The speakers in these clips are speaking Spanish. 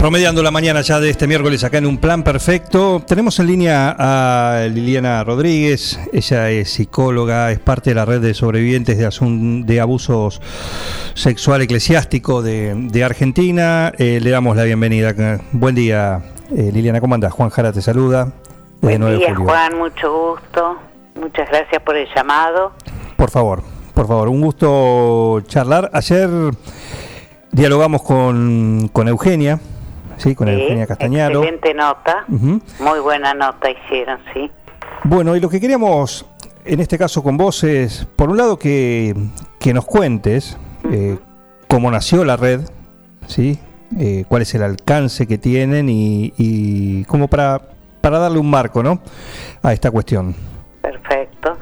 Promediando la mañana ya de este miércoles acá en un plan perfecto, tenemos en línea a Liliana Rodríguez, ella es psicóloga, es parte de la red de sobrevivientes de, asun- de abusos sexual eclesiástico de, de Argentina. Eh, le damos la bienvenida. Buen día, eh, Liliana, ¿cómo andás? Juan Jara te saluda. Buen 9 de día. Juan, mucho gusto. Muchas gracias por el llamado. Por favor, por favor, un gusto charlar. Ayer dialogamos con, con Eugenia, sí, con Sí, Eugenia Castañaro. Excelente nota. Muy buena nota hicieron, sí. Bueno, y lo que queríamos en este caso con vos es, por un lado, que, que nos cuentes eh, cómo nació la red, ¿sí? Eh, cuál es el alcance que tienen y, y como para, para darle un marco ¿no? a esta cuestión. Perfecto.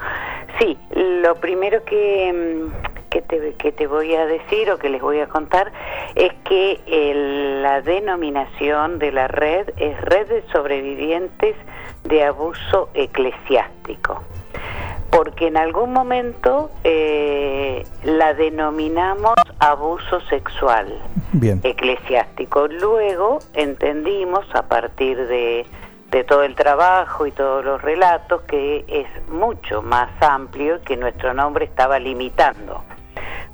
Sí, lo primero que, mm, que, te, que te voy a decir o que les voy a contar es que el- la denominación de la red es Red de Sobrevivientes de Abuso Eclesiástico. Porque en algún momento eh, la denominamos abuso sexual Bien, eclesiástico. Luego entendimos a partir de, de todo el trabajo y todos los relatos que es mucho más amplio y que nuestro nombre estaba limitando.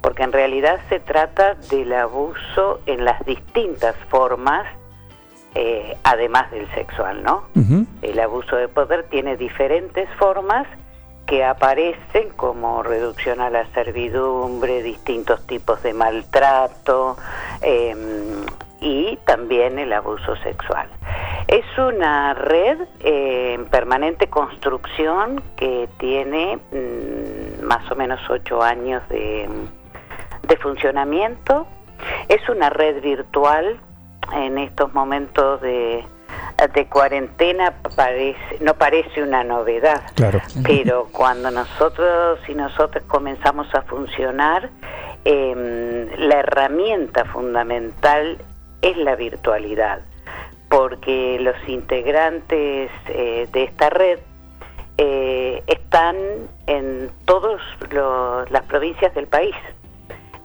Porque en realidad se trata del abuso en las distintas formas, eh, además del sexual, ¿no? El abuso de poder tiene diferentes formas que aparecen como reducción a la servidumbre, distintos tipos de maltrato eh, y también el abuso sexual. Es una red eh, en permanente construcción que tiene mm, más o menos ocho años de, de funcionamiento. Es una red virtual en estos momentos de, de cuarentena parece, no parece una novedad, claro. pero cuando nosotros y nosotros comenzamos a funcionar, eh, la herramienta fundamental es la virtualidad, porque los integrantes eh, de esta red eh, están en todas las provincias del país.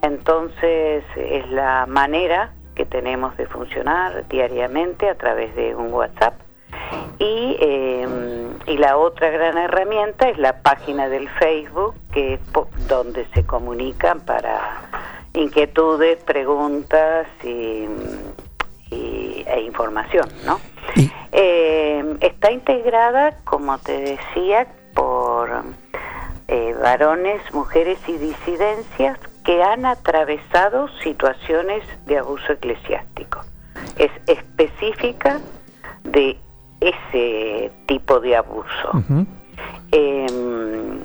Entonces es la manera que tenemos de funcionar diariamente a través de un WhatsApp. Y, eh, y la otra gran herramienta es la página del Facebook, que es donde se comunican para inquietudes, preguntas y, y- e información, ¿no? Eh, está integrada, como te decía, por eh, varones, mujeres y disidencias que han atravesado situaciones de abuso eclesiástico. Es específica de ese tipo de abuso. Em,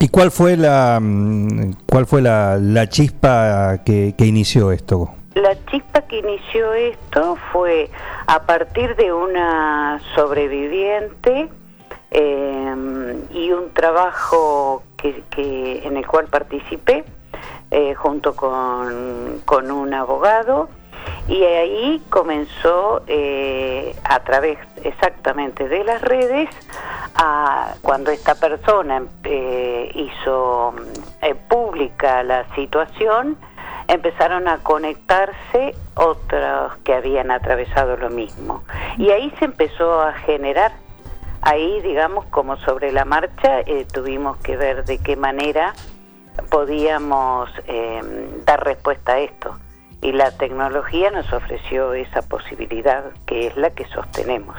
¿Y cuál fue la mm, cuál fue la, la chispa que, que inició esto? La chispa que inició esto fue a partir de una sobreviviente eh, y un trabajo que, que- en el cual participé eh, junto con, con un abogado y ahí comenzó eh, a través exactamente de las redes a, cuando esta persona eh, hizo eh, pública la situación empezaron a conectarse otros que habían atravesado lo mismo. Y ahí se empezó a generar, ahí digamos como sobre la marcha eh, tuvimos que ver de qué manera podíamos eh, dar respuesta a esto. Y la tecnología nos ofreció esa posibilidad que es la que sostenemos.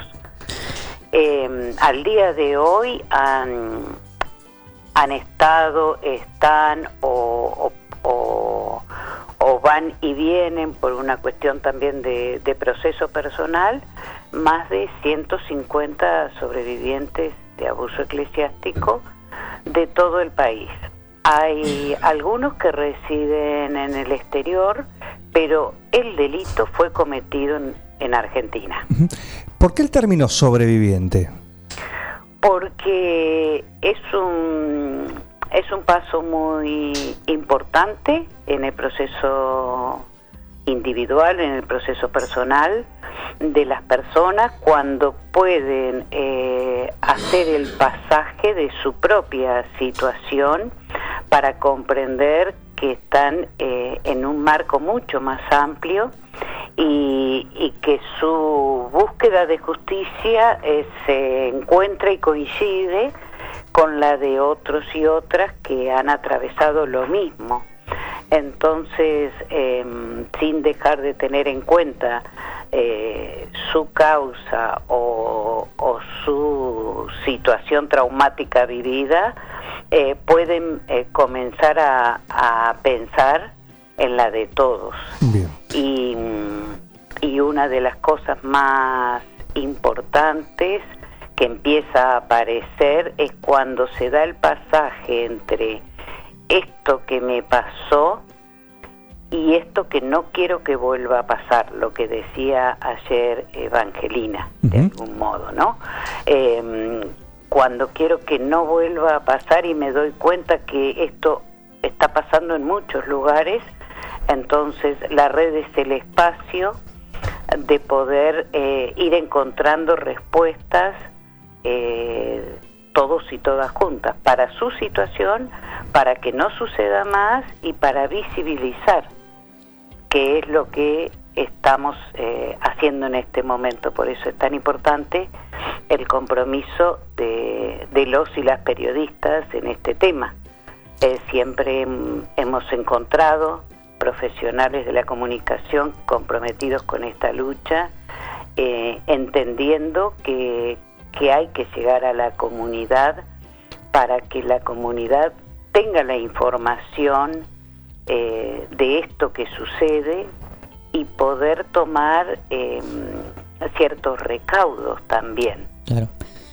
Eh, al día de hoy han, han estado, están o, o- van y vienen por una cuestión también de, de proceso personal, más de 150 sobrevivientes de abuso eclesiástico de todo el país. Hay algunos que residen en el exterior, pero el delito fue cometido en, en Argentina. ¿Por qué el término sobreviviente? porque es un es un paso muy importante en el proceso individual, en el proceso personal de las personas cuando pueden eh, hacer el pasaje de su propia situación para comprender que están eh, en un marco mucho más amplio y, que su búsqueda de justicia eh, se encuentra y coincide con la de otros y otras que han atravesado lo mismo. Entonces, em, sin dejar de tener en cuenta eh, su causa o, su situación traumática vivida, eh, pueden eh, comenzar a, pensar en la de todos. Y, y una de las cosas más importantes que empieza a aparecer es cuando se da el pasaje entre esto que me pasó y esto que no quiero que vuelva a pasar, lo que decía ayer Evangelina, de algún modo, ¿no? Em, cuando quiero que no vuelva a pasar y me doy cuenta que esto está pasando en muchos lugares, entonces la red es el espacio de poder eh, ir encontrando respuestas eh, todos y todas juntas, para su situación, para que no suceda más y para visibilizar qué es lo que estamos eh, haciendo en este momento. Por eso es tan importante el compromiso de, los y las periodistas en este tema. Eh, siempre hemos encontrado profesionales de la comunicación comprometidos con esta lucha, eh, entendiendo que, que hay que llegar a la comunidad para que la comunidad tenga la información de esto que sucede y poder tomar em, ciertos recaudos también. Claro.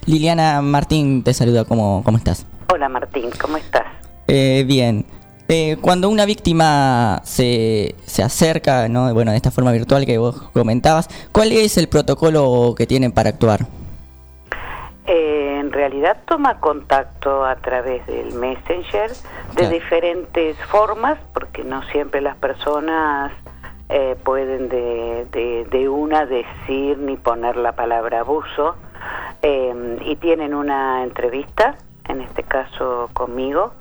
Liliana Martín te saluda, ¿cómo, cómo estás? Hola Martín, ¿cómo estás? Eh, bien. Eh, cuando una víctima se, se acerca, ¿no? bueno, de esta forma virtual que vos comentabas, ¿cuál es el protocolo que tienen para actuar? Eh, en realidad toma contacto a través del Messenger de diferentes formas, porque no siempre las personas eh, pueden de, de, una decir ni poner la palabra abuso, em, y tienen una entrevista, en este caso conmigo,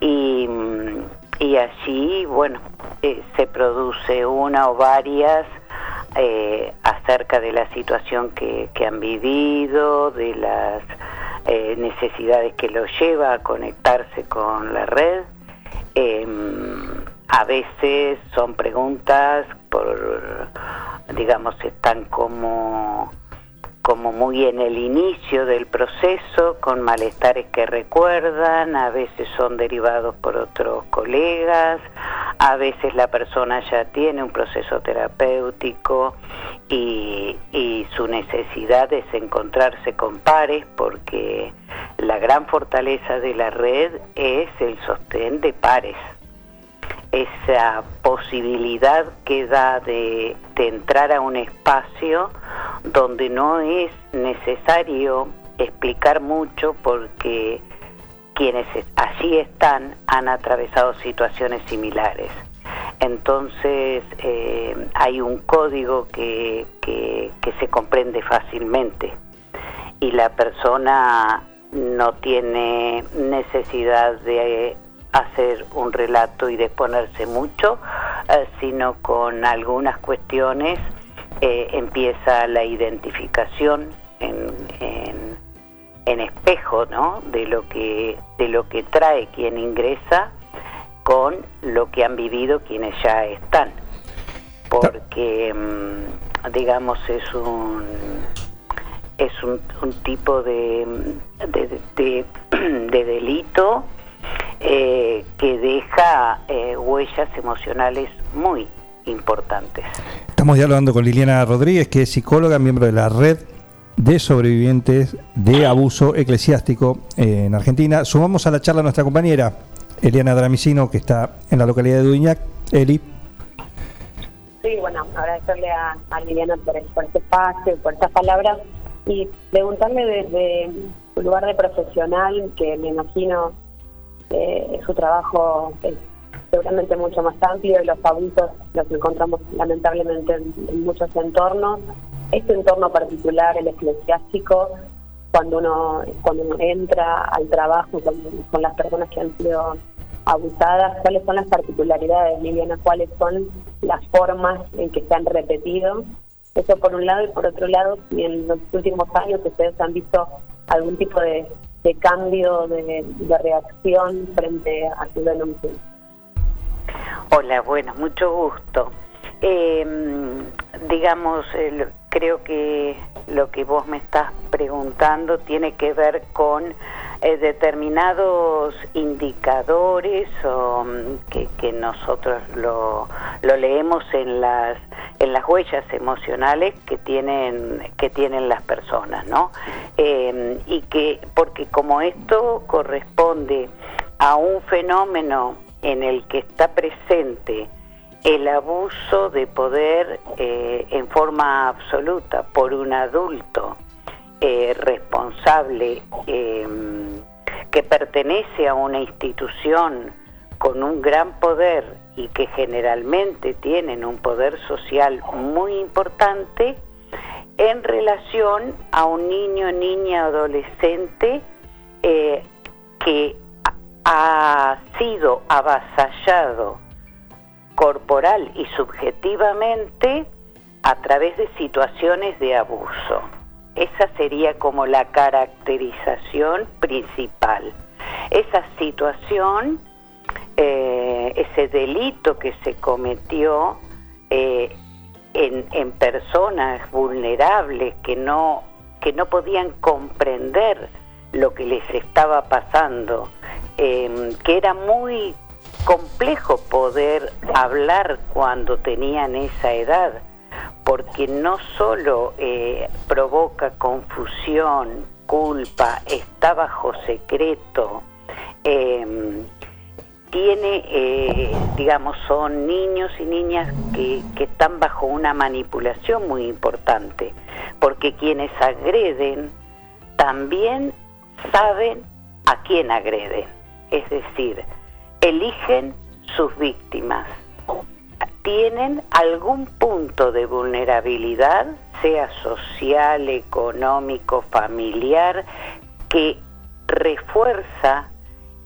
y, y allí, bueno, eh, se produce una o varias eh, acerca de la situación que, han vivido, de las eh, necesidades que los lleva a conectarse con la red. A veces son preguntas por, digamos, están como como muy en el inicio del proceso, con malestares que recuerdan, a veces son derivados por otros colegas, a veces la persona ya tiene un proceso terapéutico y, su necesidad es encontrarse con pares porque la gran fortaleza de la red es el sostén de pares esa posibilidad que da de, entrar a un espacio donde no es necesario explicar mucho porque quienes allí están han atravesado situaciones similares. Entonces eh, hay un código que, que, se comprende fácilmente y la persona no tiene necesidad de hacer un relato y exponerse mucho, eh, sino con algunas cuestiones eh, empieza la identificación en, en, espejo ¿no? de, lo que, de lo que trae quien ingresa con lo que han vivido quienes ya están. Porque, mm, digamos, es un es un, tipo de, de delito eh, que deja eh, huellas emocionales muy importantes. Estamos dialogando con Liliana Rodríguez, que es psicóloga, miembro de la red de sobrevivientes de abuso eclesiástico en Argentina. Sumamos a la charla a nuestra compañera Eliana Dramicino, que está en la localidad de Duñac. Eli. Sí, bueno, agradecerle a, a Liliana por, por este espacio, por estas palabras y preguntarle desde su lugar de profesional, que me imagino eh, su trabajo es seguramente mucho más amplio y los abusos los encontramos lamentablemente en, muchos entornos. Este entorno particular, el eclesiástico, cuando uno cuando uno entra al trabajo con, con las personas que han sido abusadas, cuáles son las particularidades, Liliana, cuáles son las formas en que se han repetido. Eso por un lado y por otro lado, si en los últimos años ustedes han visto algún tipo de, cambio de, reacción frente a su denuncia. Hola, bueno, mucho gusto. Em, digamos, creo que lo que vos me estás preguntando tiene que ver con eh, determinados indicadores mm, que, nosotros lo, leemos en las en las huellas emocionales que tienen que tienen las personas no em, y que porque como esto corresponde a un fenómeno en el que está presente el abuso de poder eh, en forma absoluta por un adulto eh, responsable em, que pertenece a una institución con un gran poder y que generalmente tienen un poder social muy importante en relación a un niño, niña, adolescente eh, que ha sido avasallado corporal y subjetivamente a través de situaciones de abuso. Esa sería como la caracterización principal. Esa situación, eh, ese delito que se cometió eh, en, personas vulnerables que no, que no podían comprender lo que les estaba pasando, em, que era muy complejo poder hablar cuando tenían esa edad porque no solo eh, provoca confusión, culpa, está bajo secreto, em, tiene, eh, digamos, son niños y niñas que, que están bajo una manipulación muy importante, porque quienes agreden también saben a quién agreden, es decir, eligen sus víctimas. Tienen algún punto de vulnerabilidad, sea social, económico, familiar, que refuerza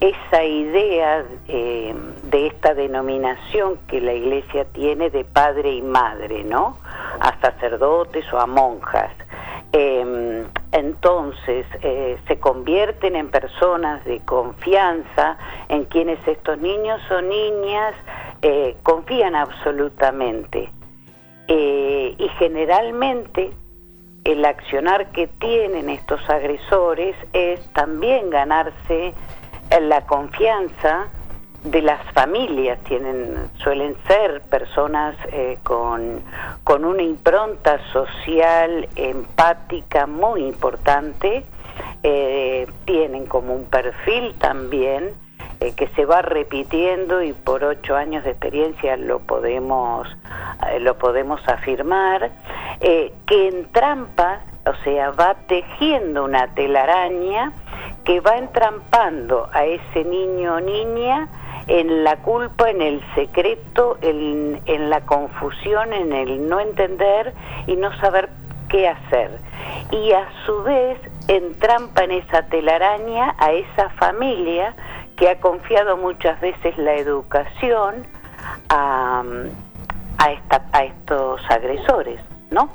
esa idea eh, de esta denominación que la iglesia tiene de padre y madre, ¿no? A sacerdotes o a monjas. Em, entonces eh, se convierten en personas de confianza en quienes estos niños o niñas eh, confían absolutamente. Y generalmente el accionar que tienen estos agresores es también ganarse la confianza de las familias. Tienen suelen ser personas eh, con, con una impronta social empática muy importante. Tienen como un perfil también eh, que se va repitiendo y por ocho años de experiencia lo podemos, eh, lo podemos afirmar, eh, que entrampa, o sea, va tejiendo una telaraña que va entrampando a ese niño o niña en la culpa, en el secreto, en, en la confusión, en el no entender y no saber qué hacer. Y a su vez entrampa en esa telaraña a esa familia que ha confiado muchas veces la educación a, a, estos agresores, ¿no?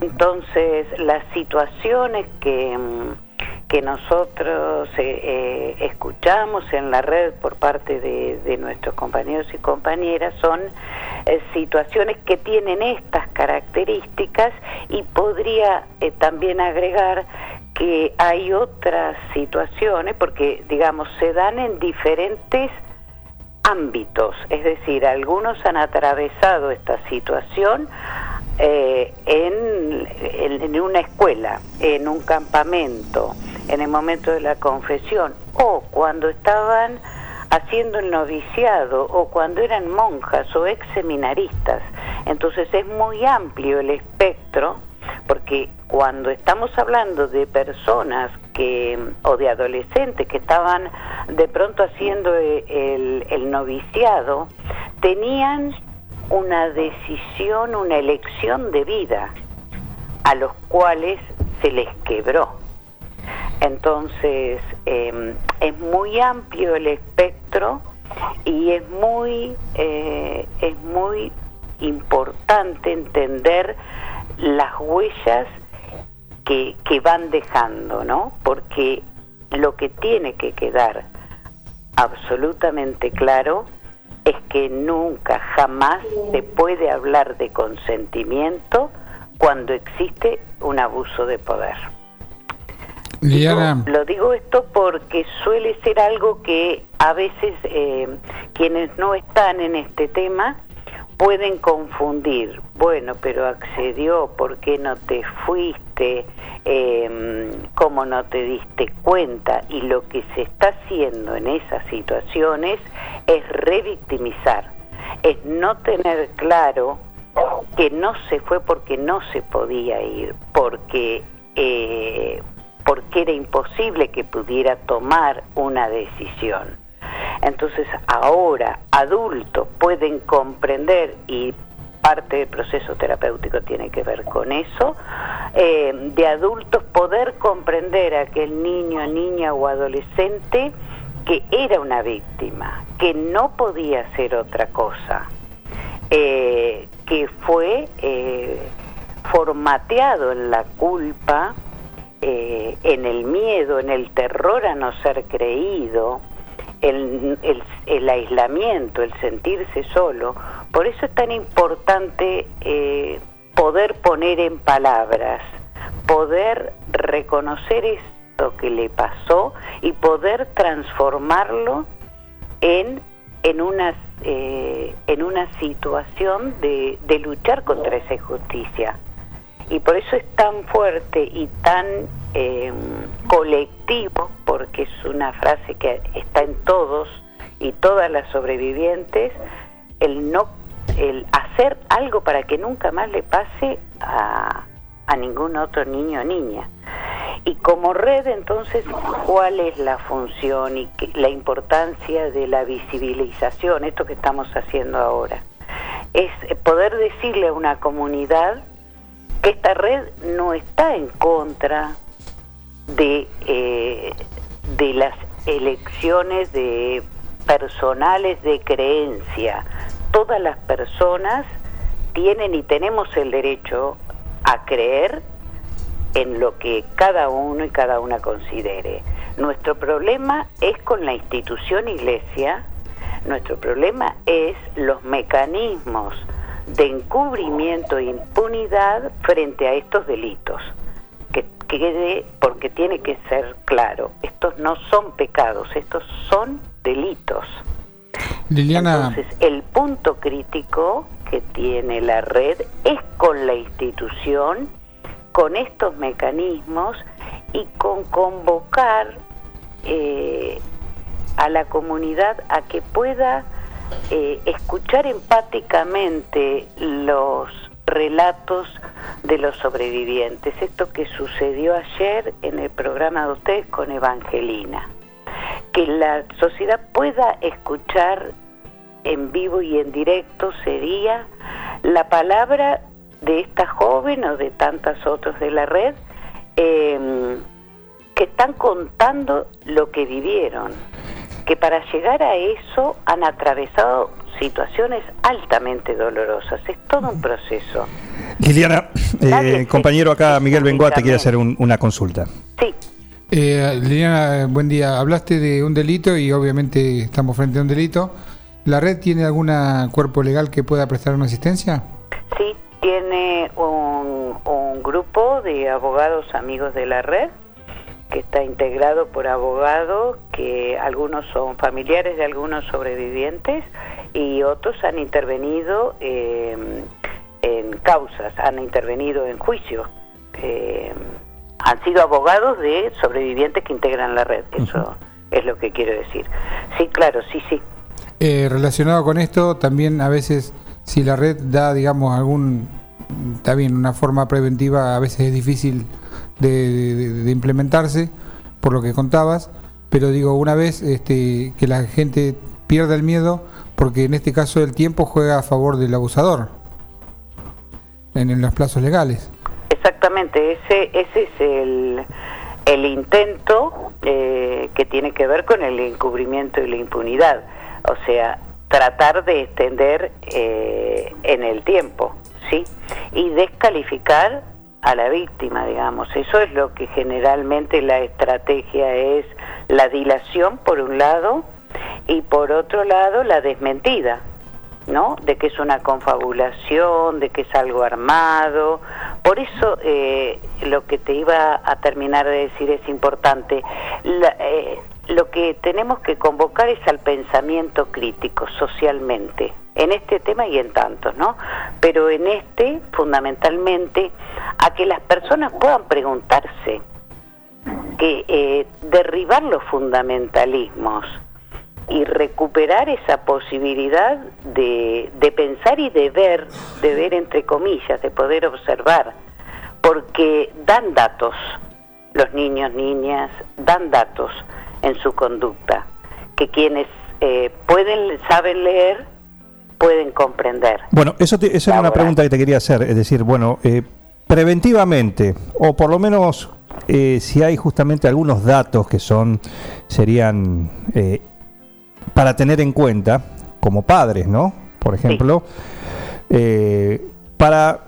Entonces, las situaciones que, que nosotros eh, eh, escuchamos en la red por parte de, nuestros compañeros y compañeras son eh, situaciones que tienen estas características y podría también agregar que hay otras situaciones, porque digamos, se dan en diferentes ámbitos, es decir, algunos han atravesado esta situación eh, en, en, una escuela, en un campamento, en el momento de la confesión, o cuando estaban haciendo el noviciado, o cuando eran monjas o ex seminaristas. Entonces es muy amplio el espectro porque cuando estamos hablando de personas que o de adolescentes que estaban de pronto haciendo e, el, el noviciado tenían una decisión, una elección de vida a los cuales se les quebró. Entonces, eh, es muy amplio el espectro y es muy, eh, es muy importante entender las huellas que, que van dejando, ¿no? Porque lo que tiene que quedar absolutamente claro es que nunca, jamás se puede hablar de consentimiento cuando existe un abuso de poder. Lo digo esto porque suele ser algo que a veces eh, quienes no están en este tema pueden confundir. Bueno, pero accedió, ¿por qué no te fuiste? Eh, ¿Cómo no te diste cuenta? Y lo que se está haciendo en esas situaciones es revictimizar, es no tener claro que no se fue porque no se podía ir, porque... Eh, porque era imposible que pudiera tomar una decisión. Entonces ahora adultos pueden comprender y parte del proceso terapéutico tiene que ver con eso, eh, de adultos poder comprender a aquel niño, niña o adolescente que era una víctima, que no podía hacer otra cosa, eh, que fue eh, formateado en la culpa, en el miedo, en el terror a no ser creído, el, el, el, aislamiento, el sentirse solo. Por eso es tan importante eh, poder poner en palabras, poder reconocer esto que le pasó y poder transformarlo en, en, una, eh, en una situación de, de luchar contra esa injusticia y por eso es tan fuerte y tan eh, colectivo, porque es una frase que está en todos y todas las sobrevivientes, el no, el hacer algo para que nunca más le pase a, a ningún otro niño o niña. Y como red, entonces, ¿cuál es la función y qué, la importancia de la visibilización, esto que estamos haciendo ahora? Es poder decirle a una comunidad que esta red no está en contra de, eh, de las elecciones de personales de creencia. Todas las personas tienen y tenemos el derecho a creer en lo que cada uno y cada una considere. Nuestro problema es con la institución iglesia, nuestro problema es los mecanismos de encubrimiento e impunidad frente a estos delitos. Que quede, porque tiene que ser claro, estos no son pecados, estos son delitos. Liliana. Entonces, el punto crítico que tiene la red es con la institución, con estos mecanismos y con convocar eh, a la comunidad a que pueda eh, escuchar empáticamente los relatos de los sobrevivientes, esto que sucedió ayer en el programa de ustedes con Evangelina, que la sociedad pueda escuchar en vivo y en directo sería la palabra de esta joven o de tantas otras de la red eh, que están contando lo que vivieron. Que para llegar a eso han atravesado situaciones altamente dolorosas. Es todo un proceso. Liliana, eh, compañero acá, Miguel Bengoa, te quiere hacer un, una consulta. Sí. Eh, Liliana, buen día. Hablaste de un delito y obviamente estamos frente a un delito. ¿La red tiene algún cuerpo legal que pueda prestar una asistencia? Sí, tiene un, un grupo de abogados amigos de la red que está integrado por abogados que algunos son familiares de algunos sobrevivientes y otros han intervenido eh, en causas, han intervenido en juicios. Eh, han sido abogados de sobrevivientes que integran la red, eso uh -huh. es lo que quiero decir. Sí, claro, sí, sí. Eh, relacionado con esto, también a veces si la red da, digamos, algún, está bien, una forma preventiva, a veces es difícil de, de, de implementarse, por lo que contabas, pero digo, una vez este, que la gente pierda el miedo, porque en este caso el tiempo juega a favor del abusador en, los plazos legales. Exactamente, ese, ese es el, el intento eh, que tiene que ver con el encubrimiento y la impunidad. O sea, tratar de extender eh, en el tiempo, ¿sí? Y descalificar a la víctima, digamos. Eso es lo que generalmente la estrategia es la dilación por un lado y por otro lado la desmentida. ¿no? De que es una confabulación, de que es algo armado. Por eso eh, lo que te iba a terminar de decir es importante. Eh, lo que tenemos que convocar es al pensamiento crítico socialmente, en este tema y en tantos, ¿no? Pero en este, fundamentalmente, a que las personas puedan preguntarse, que eh, derribar los fundamentalismos, y recuperar esa posibilidad de, de, pensar y de ver, de ver entre comillas, de poder observar, porque dan datos, los niños, niñas, dan datos en su conducta, que quienes eh, pueden, saben leer, pueden comprender. Bueno, eso, te, esa era una pregunta que te quería hacer, es decir, bueno, eh, preventivamente, o por lo menos eh, si hay justamente algunos datos que son, serían eh, para tener en cuenta como padres, ¿no? Por ejemplo, eh, para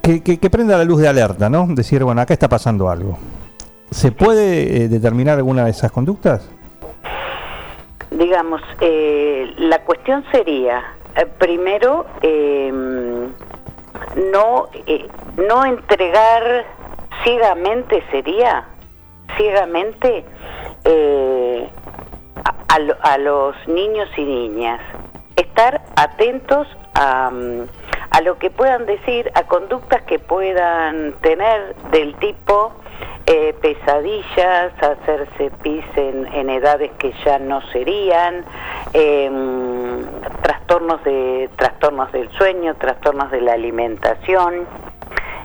que, prenda la luz de alerta, ¿no? Decir, bueno, acá está pasando algo. ¿Se puede eh, determinar alguna de esas conductas? Digamos, eh, la cuestión sería, primero, em, no, no entregar ciegamente, sería, ciegamente, a, los niños y niñas, estar atentos a, a, lo que puedan decir, a conductas que puedan tener del tipo eh, pesadillas, hacerse pis en, edades que ya no serían, em, trastornos de trastornos del sueño, trastornos de la alimentación,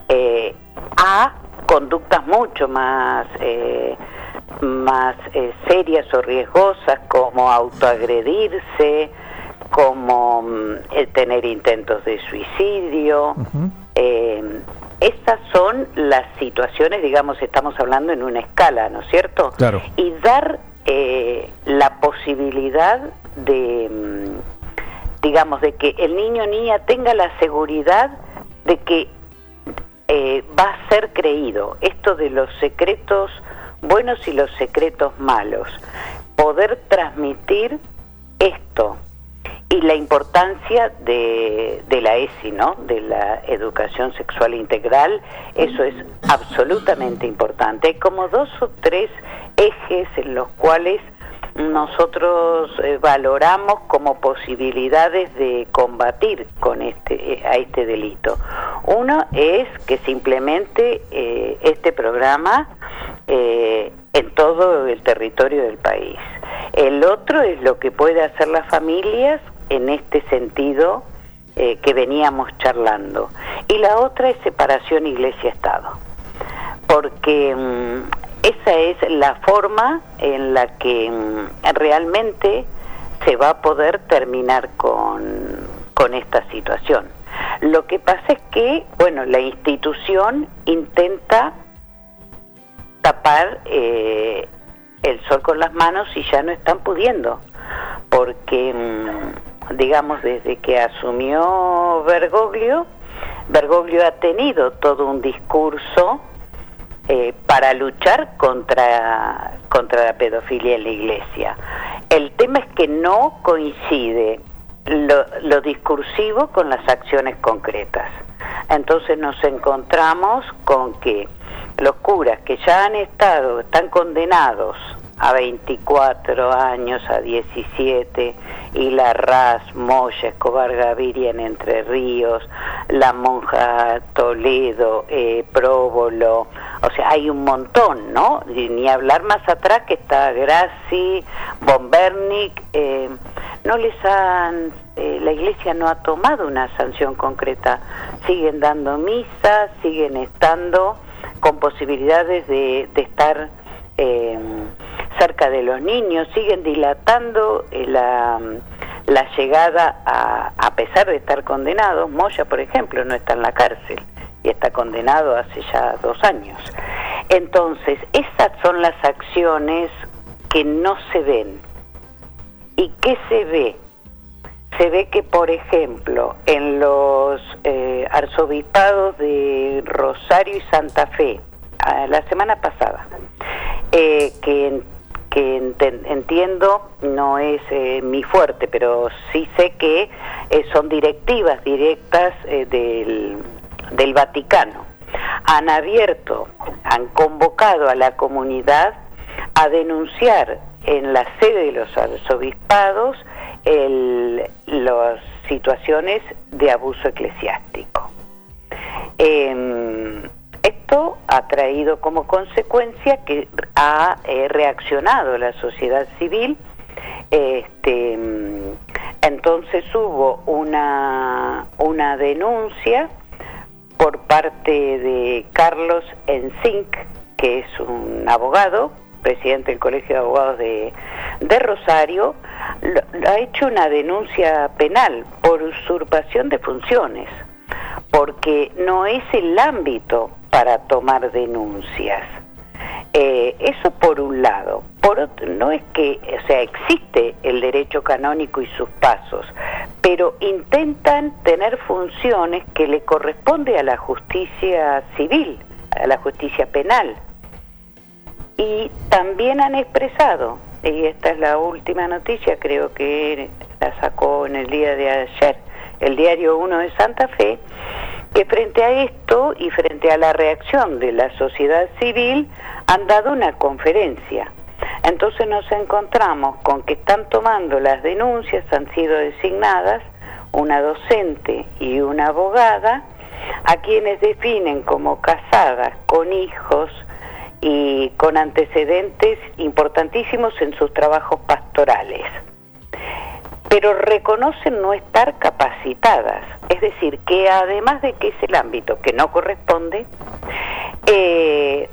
eh, a conductas mucho más eh, más eh, serias o riesgosas como autoagredirse, como mm, tener intentos de suicidio. Eh, estas son las situaciones, digamos, estamos hablando en una escala, ¿no es cierto? Claro. Y dar eh, la posibilidad de, mm, digamos, de que el niño o niña tenga la seguridad de que va a ser creído. Esto de los secretos buenos y los secretos malos. Poder transmitir esto y la importancia de, de, la ESI, ¿no? De la educación sexual integral, eso es absolutamente importante. Hay como dos o tres ejes en los cuales nosotros eh, valoramos como posibilidades de combatir con este eh, a este delito. Uno es que simplemente eh, este programa en todo el territorio del país. El otro es lo que puede hacer las familias en este sentido que veníamos charlando. Y la otra es separación iglesia-estado. Porque mm, esa es la forma en la que mm, realmente se va a poder terminar con, con esta situación. Lo que pasa es que, bueno, la institución intenta tapar eh, el sol con las manos y ya no están pudiendo, porque, mm, digamos, desde que asumió Bergoglio, Bergoglio ha tenido todo un discurso eh, para luchar contra, contra la pedofilia en la iglesia. El tema es que no coincide lo, discursivo con las acciones concretas. Entonces nos encontramos con que los curas que ya han estado, están condenados a 24 años, a 17, y la Raz, Moya, Escobar Gaviria en Entre Ríos, la monja Toledo, eh, Próbolo, o sea, hay un montón, ¿no? Ni hablar más atrás que está Graci, Bombernik, eh, no les han, eh, la iglesia no ha tomado una sanción concreta, siguen dando misa, siguen estando con posibilidades de, de estar eh, cerca de los niños, siguen dilatando eh, la, la llegada a, a pesar de estar condenados. Moya, por ejemplo, no está en la cárcel y está condenado hace ya dos años. Entonces, esas son las acciones que no se ven. ¿Y qué se ve? Se ve que, por ejemplo, en los eh, arzobispados de Rosario y Santa Fe, a la semana pasada, eh, que, que entiendo no es eh, mi fuerte, pero sí sé que son directivas directas del, del Vaticano. Han abierto, han convocado a la comunidad a denunciar en la sede de los arzobispados las situaciones de abuso eclesiástico. Eh, esto ha traído como consecuencia que ha eh, reaccionado la sociedad civil. Este, mm, entonces hubo una, una denuncia por parte de Carlos Enzinc, que es un abogado, presidente del Colegio de Abogados de, Rosario, ha hecho una denuncia penal por usurpación de funciones, porque no es el ámbito para tomar denuncias. Eh, eso por un lado. Por otro, no es que, o sea, existe el derecho canónico y sus pasos, pero intentan tener funciones que le corresponde a la justicia civil, a la justicia penal. Y también han expresado, y esta es la última noticia, creo que la sacó en el día de ayer, el diario 1 de Santa Fe, que frente a esto y frente a la reacción de la sociedad civil han dado una conferencia. Entonces nos encontramos con que están tomando las denuncias, han sido designadas una docente y una abogada, a quienes definen como casadas, con hijos y con antecedentes importantísimos en sus trabajos pastorales pero reconocen no estar capacitadas. Es decir, que además de que es el ámbito que no corresponde, eh,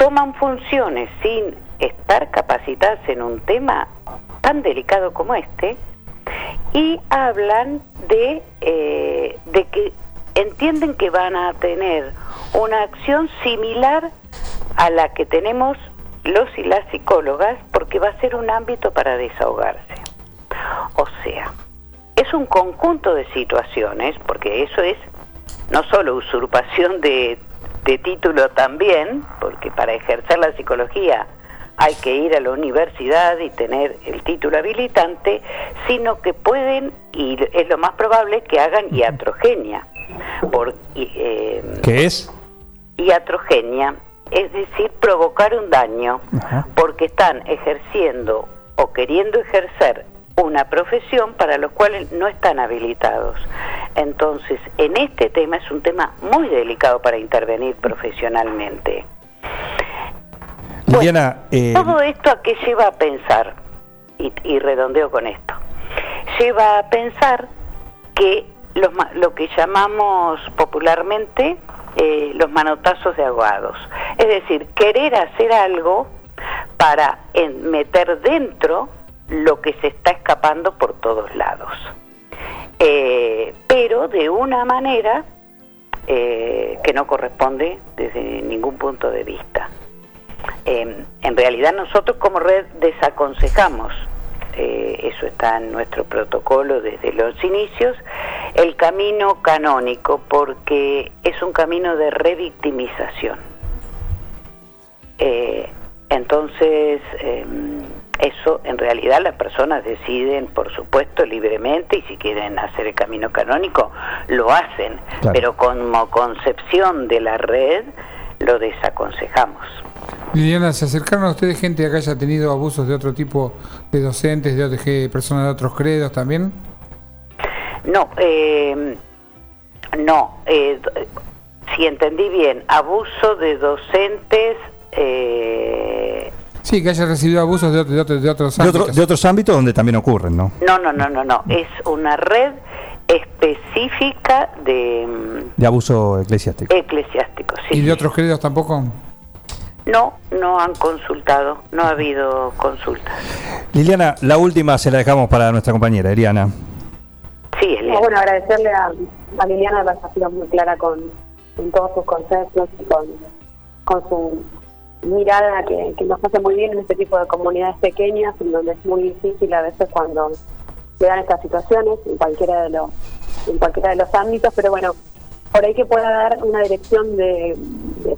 toman funciones sin estar capacitadas en un tema tan delicado como este y hablan de, eh, de que entienden que van a tener una acción similar a la que tenemos los y las psicólogas porque va a ser un ámbito para desahogarse. O sea, es un conjunto de situaciones, porque eso es no solo usurpación de, de título también, porque para ejercer la psicología hay que ir a la universidad y tener el título habilitante, sino que pueden, y es lo más probable, que hagan iatrogenia. Por, eh, ¿Qué es? iatrogenia, es decir, provocar un daño, Ajá. porque están ejerciendo o queriendo ejercer una profesión para los cuales no están habilitados. Entonces, en este tema es un tema muy delicado para intervenir profesionalmente. Liliana, eh, Todo esto a qué lleva a pensar, y, y redondeo con esto, lleva a pensar que los, lo que llamamos popularmente eh, los manotazos de ahogados, es decir, querer hacer algo para en- meter dentro lo que se está escapando por todos lados, Eh, pero de una manera eh, que no corresponde desde ningún punto de vista. Eh, en realidad nosotros como red desaconsejamos, eso está en nuestro protocolo desde los inicios, el camino canónico porque es un camino de revictimización. Entonces, eh, eso en realidad las personas deciden, por supuesto, libremente y si quieren hacer el camino canónico, lo hacen, Claro. pero como concepción de la red, lo desaconsejamos. Liliana, ¿se acercaron a ustedes gente que haya tenido abusos de otro tipo de docentes, de personas de otros credos también? No, eh, no. eh, si entendí bien, abuso de docentes. Eh, Sí, que haya recibido abusos de, otro- de, otro- de otros de, otro- ámbitos. de otros ámbitos donde también ocurren, ¿no? no, no, no, no, no. Es una red específica de mm, De abuso eclesiástico. eclesiásticos. sí, ¿Y de otros credos tampoco? no, no han consultado, no ha habido consultas. Liliana, la última se la dejamos para nuestra compañera, Eliana. Sí, Eliana. bueno, agradecerle a, a Liliana que ha sido muy clara con, con todos sus conceptos y con, con su mirada que, nos hace muy bien en este tipo de comunidades pequeñas, en donde es muy difícil a veces cuando se dan estas situaciones, en cualquiera de los, en cualquiera de los ámbitos, pero bueno, por ahí que pueda dar una dirección de,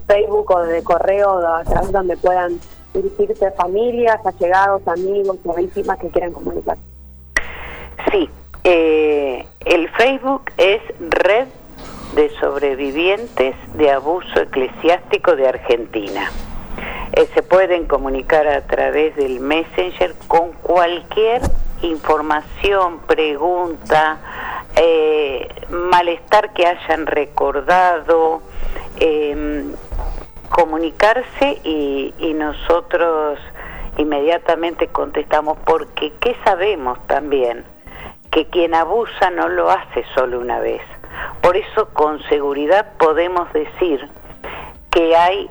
Facebook o de correo a través donde puedan dirigirse familias, allegados, amigos o víctimas que quieran comunicar. Sí, eh, el Facebook es Red de Sobrevivientes de Abuso Eclesiástico de Argentina. Eh, se pueden comunicar a través del Messenger con cualquier información, pregunta, eh, malestar que hayan recordado, eh, comunicarse y nosotros inmediatamente contestamos porque ¿qué sabemos también? Que quien abusa no lo hace solo una vez. Por eso con seguridad podemos decir que hay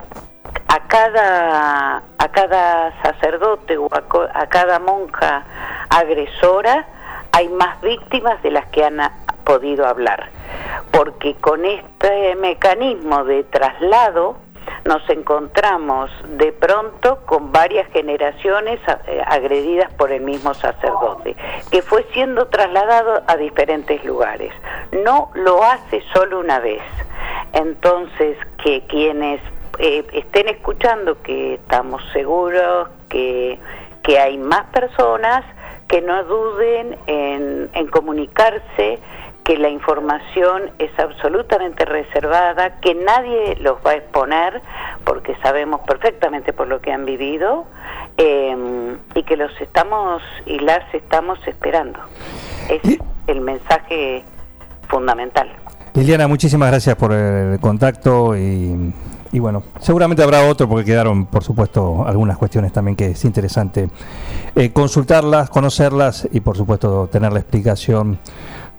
a cada a cada sacerdote o a, a cada monja agresora hay más víctimas de las que han a- podido hablar porque con este mecanismo de traslado nos encontramos de pronto con varias generaciones a- eh, agredidas por el mismo sacerdote, que fue siendo trasladado a diferentes lugares. No lo hace solo una vez. Entonces, que quienes eh, estén escuchando que estamos seguros que, que hay más personas, que no duden en, en comunicarse, que la información es absolutamente reservada, que nadie los va a exponer, porque sabemos perfectamente por lo que han vivido, eh, y que los estamos y las estamos esperando. Es el mensaje fundamental. Liliana, muchísimas gracias por el contacto y, y bueno, seguramente habrá otro porque quedaron, por supuesto, algunas cuestiones también que es interesante eh, consultarlas, conocerlas y, por supuesto, tener la explicación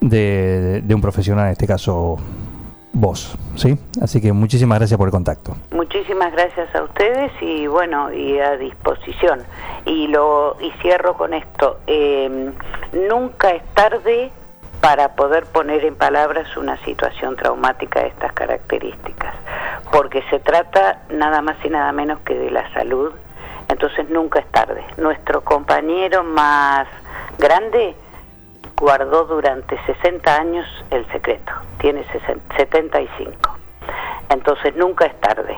de, de un profesional, en este caso vos, ¿sí? Así que muchísimas gracias por el contacto. Muchísimas gracias a ustedes y bueno, y a disposición. Y lo y cierro con esto. eh, nunca es tarde para poder poner en palabras una situación traumática de estas características, porque se trata nada más y nada menos que de la salud, entonces nunca es tarde. Nuestro compañero más grande guardó durante 60 años el secreto, tiene 60 75. Entonces nunca es tarde.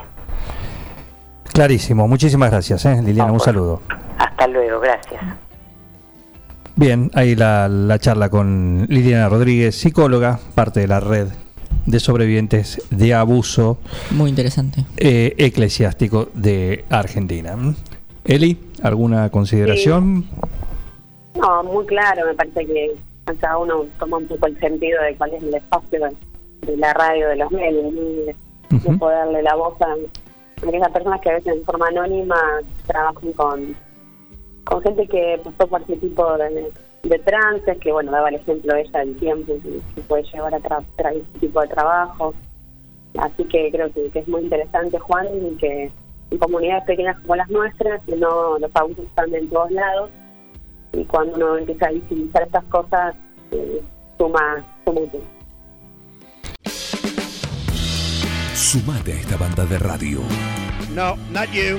Clarísimo, muchísimas gracias, ¿eh? Liliana, un saludo. Hasta luego, gracias. Bien, ahí la, la charla con Liliana Rodríguez, psicóloga, parte de la red de sobrevivientes de abuso Muy interesante. eh, eclesiástico de Argentina. Eli, ¿alguna consideración? No, muy claro, me parece que cada uno toma un poco el sentido de cuál es el espacio de, la radio, de los medios, de, de Ujú. poder darle la voz a a aquellas personas que a veces en forma anónima trabajan con, con gente que pasó por ese tipo de, de trances, que bueno, daba el ejemplo ella del tiempo que, que puede llevar a tra- tra- ese tipo de trabajo. Así que creo que, que es muy interesante, Juan, y que en comunidades pequeñas como las nuestras, que no los abusos están en todos lados, y cuando uno empieza a visibilizar estas cosas, eh, suma, suma punto. Sumate a esta banda de radio. No, not you,